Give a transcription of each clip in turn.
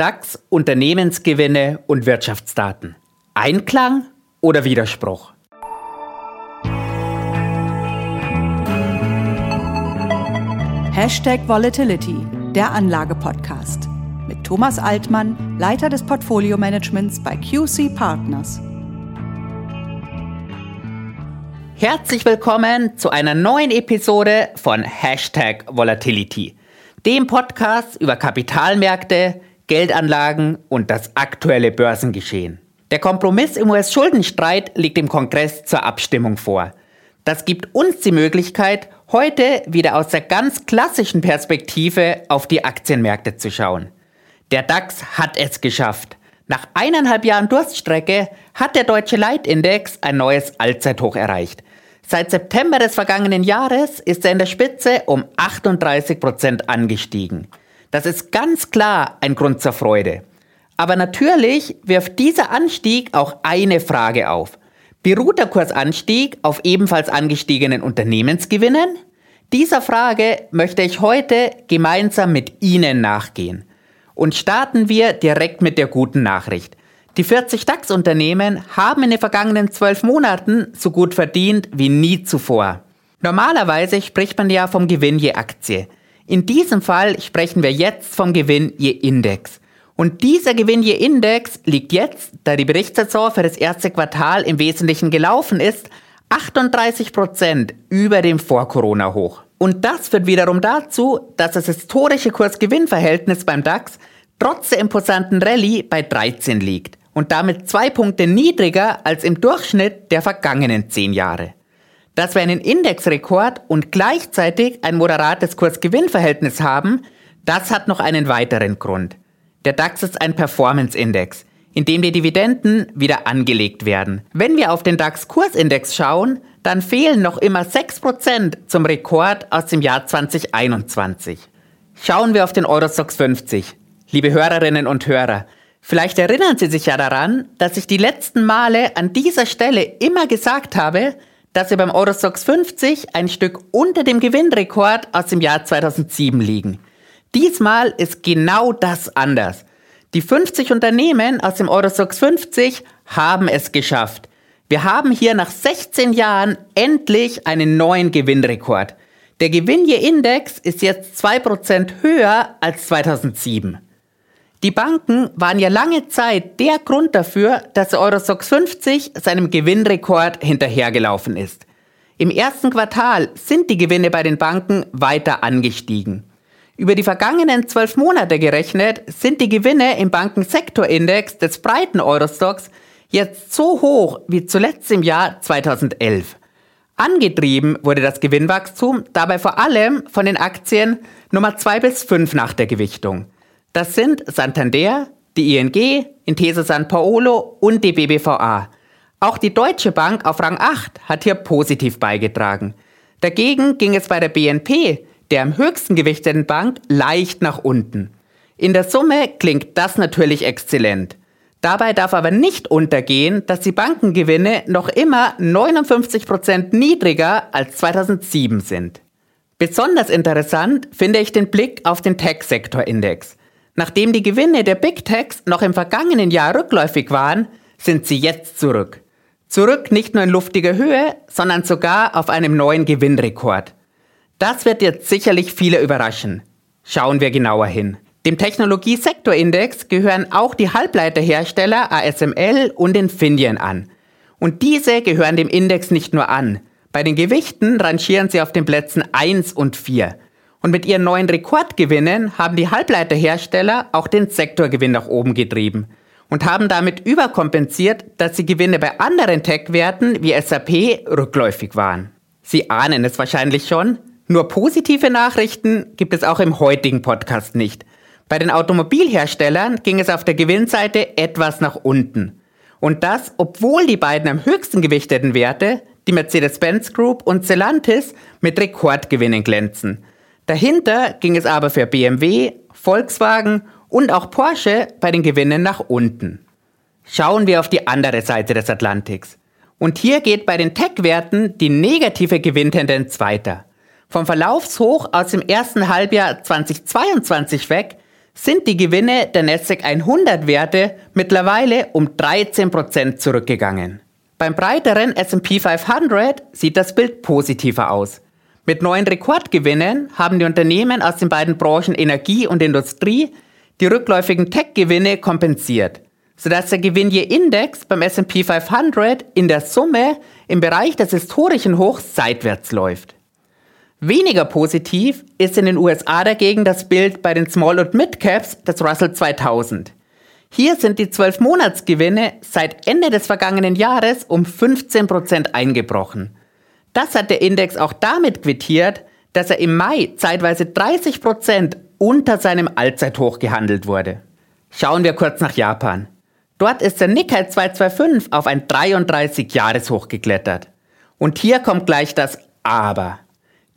DAX, Unternehmensgewinne und Wirtschaftsdaten. Einklang oder Widerspruch? Hashtag Volatility, der Anlage-Podcast. Mit Thomas Altmann, Leiter des Portfolio-Managements bei QC Partners. Herzlich willkommen zu einer neuen Episode von Hashtag Volatility, dem Podcast über Kapitalmärkte, Geldanlagen und das aktuelle Börsengeschehen. Der Kompromiss im US-Schuldenstreit liegt im Kongress zur Abstimmung vor. Das gibt uns die Möglichkeit, heute wieder aus der ganz klassischen Perspektive auf die Aktienmärkte zu schauen. Der DAX hat es geschafft. Nach eineinhalb Jahren Durststrecke hat der deutsche Leitindex ein neues Allzeithoch erreicht. Seit September des vergangenen Jahres ist er in der Spitze um 38 Prozent angestiegen. Das ist ganz klar ein Grund zur Freude. Aber natürlich wirft dieser Anstieg auch eine Frage auf. Beruht der Kursanstieg auf ebenfalls angestiegenen Unternehmensgewinnen? Dieser Frage möchte ich heute gemeinsam mit Ihnen nachgehen. Und starten wir direkt mit der guten Nachricht. Die 40 DAX-Unternehmen haben in den vergangenen zwölf Monaten so gut verdient wie nie zuvor. Normalerweise spricht man ja vom Gewinn je Aktie. In diesem Fall sprechen wir jetzt vom Gewinn je Index. Und dieser Gewinn je Index liegt jetzt, da die Berichtssaison für das erste Quartal im Wesentlichen gelaufen ist, 38 Prozent über dem Vor-Corona-Hoch. Und das führt wiederum dazu, dass das historische Kurs-Gewinn-Verhältnis beim DAX trotz der imposanten Rallye bei 13 liegt und damit zwei Punkte niedriger als im Durchschnitt der vergangenen zehn Jahre. Dass wir einen Indexrekord und gleichzeitig ein moderates Kurs-Gewinn-Verhältnis haben, das hat noch einen weiteren Grund. Der DAX ist ein Performance-Index, in dem die Dividenden wieder angelegt werden. Wenn wir auf den DAX-Kursindex schauen, dann fehlen noch immer 6% zum Rekord aus dem Jahr 2021. Schauen wir auf den Eurostox 50. Liebe Hörerinnen und Hörer, vielleicht erinnern Sie sich ja daran, dass ich die letzten Male an dieser Stelle immer gesagt habe, dass wir beim Eurostox 50 ein Stück unter dem Gewinnrekord aus dem Jahr 2007 liegen. Diesmal ist genau das anders. Die 50 Unternehmen aus dem Eurostox 50 haben es geschafft. Wir haben hier nach 16 Jahren endlich einen neuen Gewinnrekord. Der Gewinn je Index ist jetzt 2% höher als 2007. Die Banken waren ja lange Zeit der Grund dafür, dass Eurostox 50 seinem Gewinnrekord hinterhergelaufen ist. Im ersten Quartal sind die Gewinne bei den Banken weiter angestiegen. Über die vergangenen zwölf Monate gerechnet sind die Gewinne im Bankensektorindex des breiten Eurostocks jetzt so hoch wie zuletzt im Jahr 2011. Angetrieben wurde das Gewinnwachstum dabei vor allem von den Aktien Nummer 2 bis 5 nach der Gewichtung. Das sind Santander, die ING, Intesa San Paolo und die BBVA. Auch die Deutsche Bank auf Rang 8 hat hier positiv beigetragen. Dagegen ging es bei der BNP der am höchsten gewichteten Bank leicht nach unten. In der Summe klingt das natürlich exzellent. Dabei darf aber nicht untergehen, dass die Bankengewinne noch immer 59% niedriger als 2007 sind. Besonders interessant finde ich den Blick auf den Tech-Sektor-Index. Nachdem die Gewinne der Big Techs noch im vergangenen Jahr rückläufig waren, sind sie jetzt zurück. Zurück nicht nur in luftiger Höhe, sondern sogar auf einem neuen Gewinnrekord. Das wird jetzt sicherlich viele überraschen. Schauen wir genauer hin. Dem Technologiesektorindex gehören auch die Halbleiterhersteller ASML und Infineon an. Und diese gehören dem Index nicht nur an. Bei den Gewichten rangieren sie auf den Plätzen 1 und 4. Und mit ihren neuen Rekordgewinnen haben die Halbleiterhersteller auch den Sektorgewinn nach oben getrieben und haben damit überkompensiert, dass die Gewinne bei anderen Tech-Werten wie SAP rückläufig waren. Sie ahnen es wahrscheinlich schon, nur positive Nachrichten gibt es auch im heutigen Podcast nicht. Bei den Automobilherstellern ging es auf der Gewinnseite etwas nach unten. Und das, obwohl die beiden am höchsten gewichteten Werte, die Mercedes-Benz Group und Stellantis, mit Rekordgewinnen glänzen. Dahinter ging es aber für BMW, Volkswagen und auch Porsche bei den Gewinnen nach unten. Schauen wir auf die andere Seite des Atlantiks. Und hier geht bei den Tech-Werten die negative Gewinntendenz weiter. Vom Verlaufshoch aus dem ersten Halbjahr 2022 weg sind die Gewinne der NASDAQ 100 Werte mittlerweile um 13% zurückgegangen. Beim breiteren S&P 500 sieht das Bild positiver aus. Mit neuen Rekordgewinnen haben die Unternehmen aus den beiden Branchen Energie und Industrie die rückläufigen Tech-Gewinne kompensiert, sodass der Gewinn je Index beim S&P 500 in der Summe im Bereich des historischen Hochs seitwärts läuft. Weniger positiv ist in den USA dagegen das Bild bei den Small- und Mid-Caps des Russell 2000. Hier sind die 12-Monatsgewinne seit Ende des vergangenen Jahres um 15% eingebrochen. Das hat der Index auch damit quittiert, dass er im Mai zeitweise 30% unter seinem Allzeithoch gehandelt wurde. Schauen wir kurz nach Japan. Dort ist der Nikkei 225 auf ein 33-Jahres-Hoch geklettert. Und hier kommt gleich das Aber.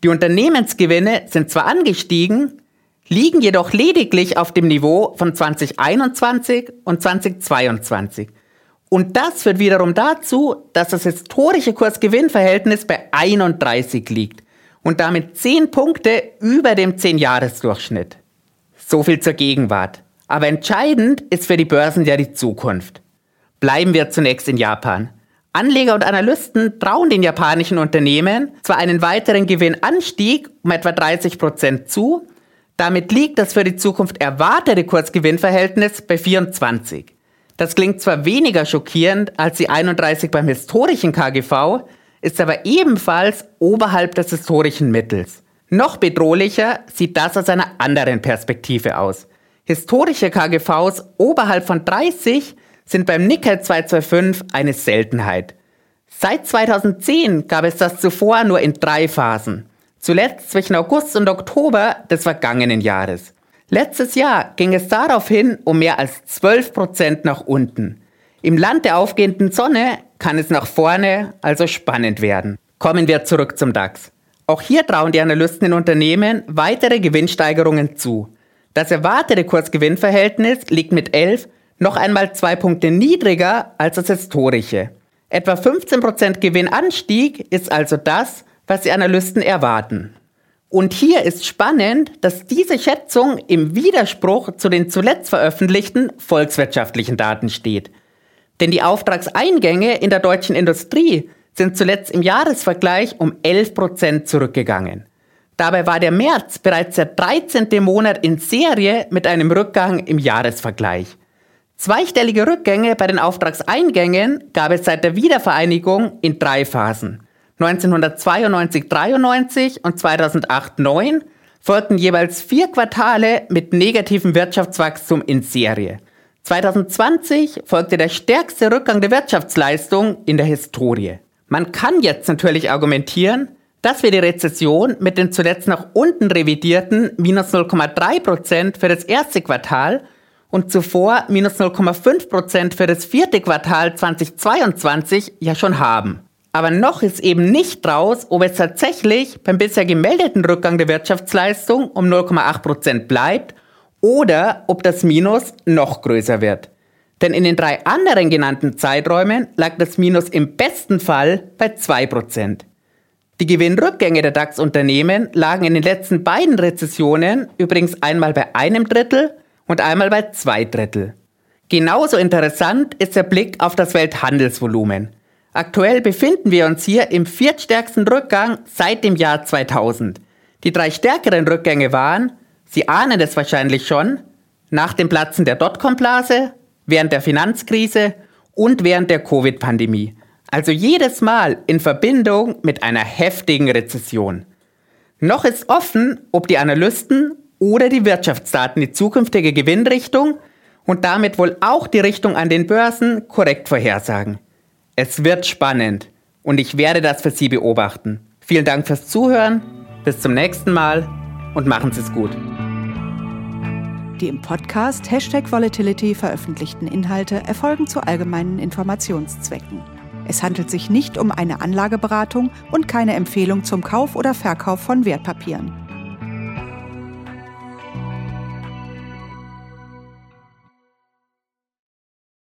Die Unternehmensgewinne sind zwar angestiegen, liegen jedoch lediglich auf dem Niveau von 2021 und 2022. Und das führt wiederum dazu, dass das historische Kurs-Gewinn-Verhältnis bei 31 liegt und damit 10 Punkte über dem 10-Jahres-Durchschnitt. So viel zur Gegenwart. Aber entscheidend ist für die Börsen ja die Zukunft. Bleiben wir zunächst in Japan. Anleger und Analysten trauen den japanischen Unternehmen zwar einen weiteren Gewinnanstieg um etwa 30 Prozent zu, damit liegt das für die Zukunft erwartete Kursgewinnverhältnis bei 24. Das klingt zwar weniger schockierend als die 31 beim historischen KGV, ist aber ebenfalls oberhalb des historischen Mittels. Noch bedrohlicher sieht das aus einer anderen Perspektive aus. Historische KGVs oberhalb von 30 sind beim Nickel 225 eine Seltenheit. Seit 2010 gab es das zuvor nur in drei Phasen. Zuletzt zwischen August und Oktober des vergangenen Jahres. Letztes Jahr ging es daraufhin um mehr als 12 Prozent nach unten. Im Land der aufgehenden Sonne kann es nach vorne also spannend werden. Kommen wir zurück zum DAX. Auch hier trauen die Analysten in Unternehmen weitere Gewinnsteigerungen zu. Das erwartete Kursgewinnverhältnis liegt mit 11 noch einmal zwei Punkte niedriger als das historische. Etwa 15% Gewinnanstieg ist also das, was die Analysten erwarten. Und hier ist spannend, dass diese Schätzung im Widerspruch zu den zuletzt veröffentlichten volkswirtschaftlichen Daten steht. Denn die Auftragseingänge in der deutschen Industrie sind zuletzt im Jahresvergleich um 11% zurückgegangen. Dabei war der März bereits der 13. Monat in Serie mit einem Rückgang im Jahresvergleich. Zweistellige Rückgänge bei den Auftragseingängen gab es seit der Wiedervereinigung in drei Phasen. 1992-93 und 2008-9 folgten jeweils vier Quartale mit negativem Wirtschaftswachstum in Serie. 2020 folgte der stärkste Rückgang der Wirtschaftsleistung in der Historie. Man kann jetzt natürlich argumentieren, dass wir die Rezession mit den zuletzt nach unten revidierten minus 0,3% für das erste Quartal und zuvor minus 0,5 Prozent für das vierte Quartal 2022 ja schon haben. Aber noch ist eben nicht raus, ob es tatsächlich beim bisher gemeldeten Rückgang der Wirtschaftsleistung um 0,8 Prozent bleibt oder ob das Minus noch größer wird. Denn in den drei anderen genannten Zeiträumen lag das Minus im besten Fall bei 2 Prozent. Die Gewinnrückgänge der DAX-Unternehmen lagen in den letzten beiden Rezessionen übrigens einmal bei einem Drittel und einmal bei zwei Drittel. Genauso interessant ist der Blick auf das Welthandelsvolumen. Aktuell befinden wir uns hier im viertstärksten Rückgang seit dem Jahr 2000. Die drei stärkeren Rückgänge waren, Sie ahnen es wahrscheinlich schon, nach dem Platzen der Dotcom-Blase, während der Finanzkrise und während der Covid-Pandemie. Also jedes Mal in Verbindung mit einer heftigen Rezession. Noch ist offen, ob die Analysten oder die Wirtschaftsdaten die zukünftige Gewinnrichtung und damit wohl auch die Richtung an den Börsen korrekt vorhersagen. Es wird spannend und ich werde das für Sie beobachten. Vielen Dank fürs Zuhören, bis zum nächsten Mal und machen Sie es gut. Die im Podcast Hashtag Volatility veröffentlichten Inhalte erfolgen zu allgemeinen Informationszwecken. Es handelt sich nicht um eine Anlageberatung und keine Empfehlung zum Kauf oder Verkauf von Wertpapieren.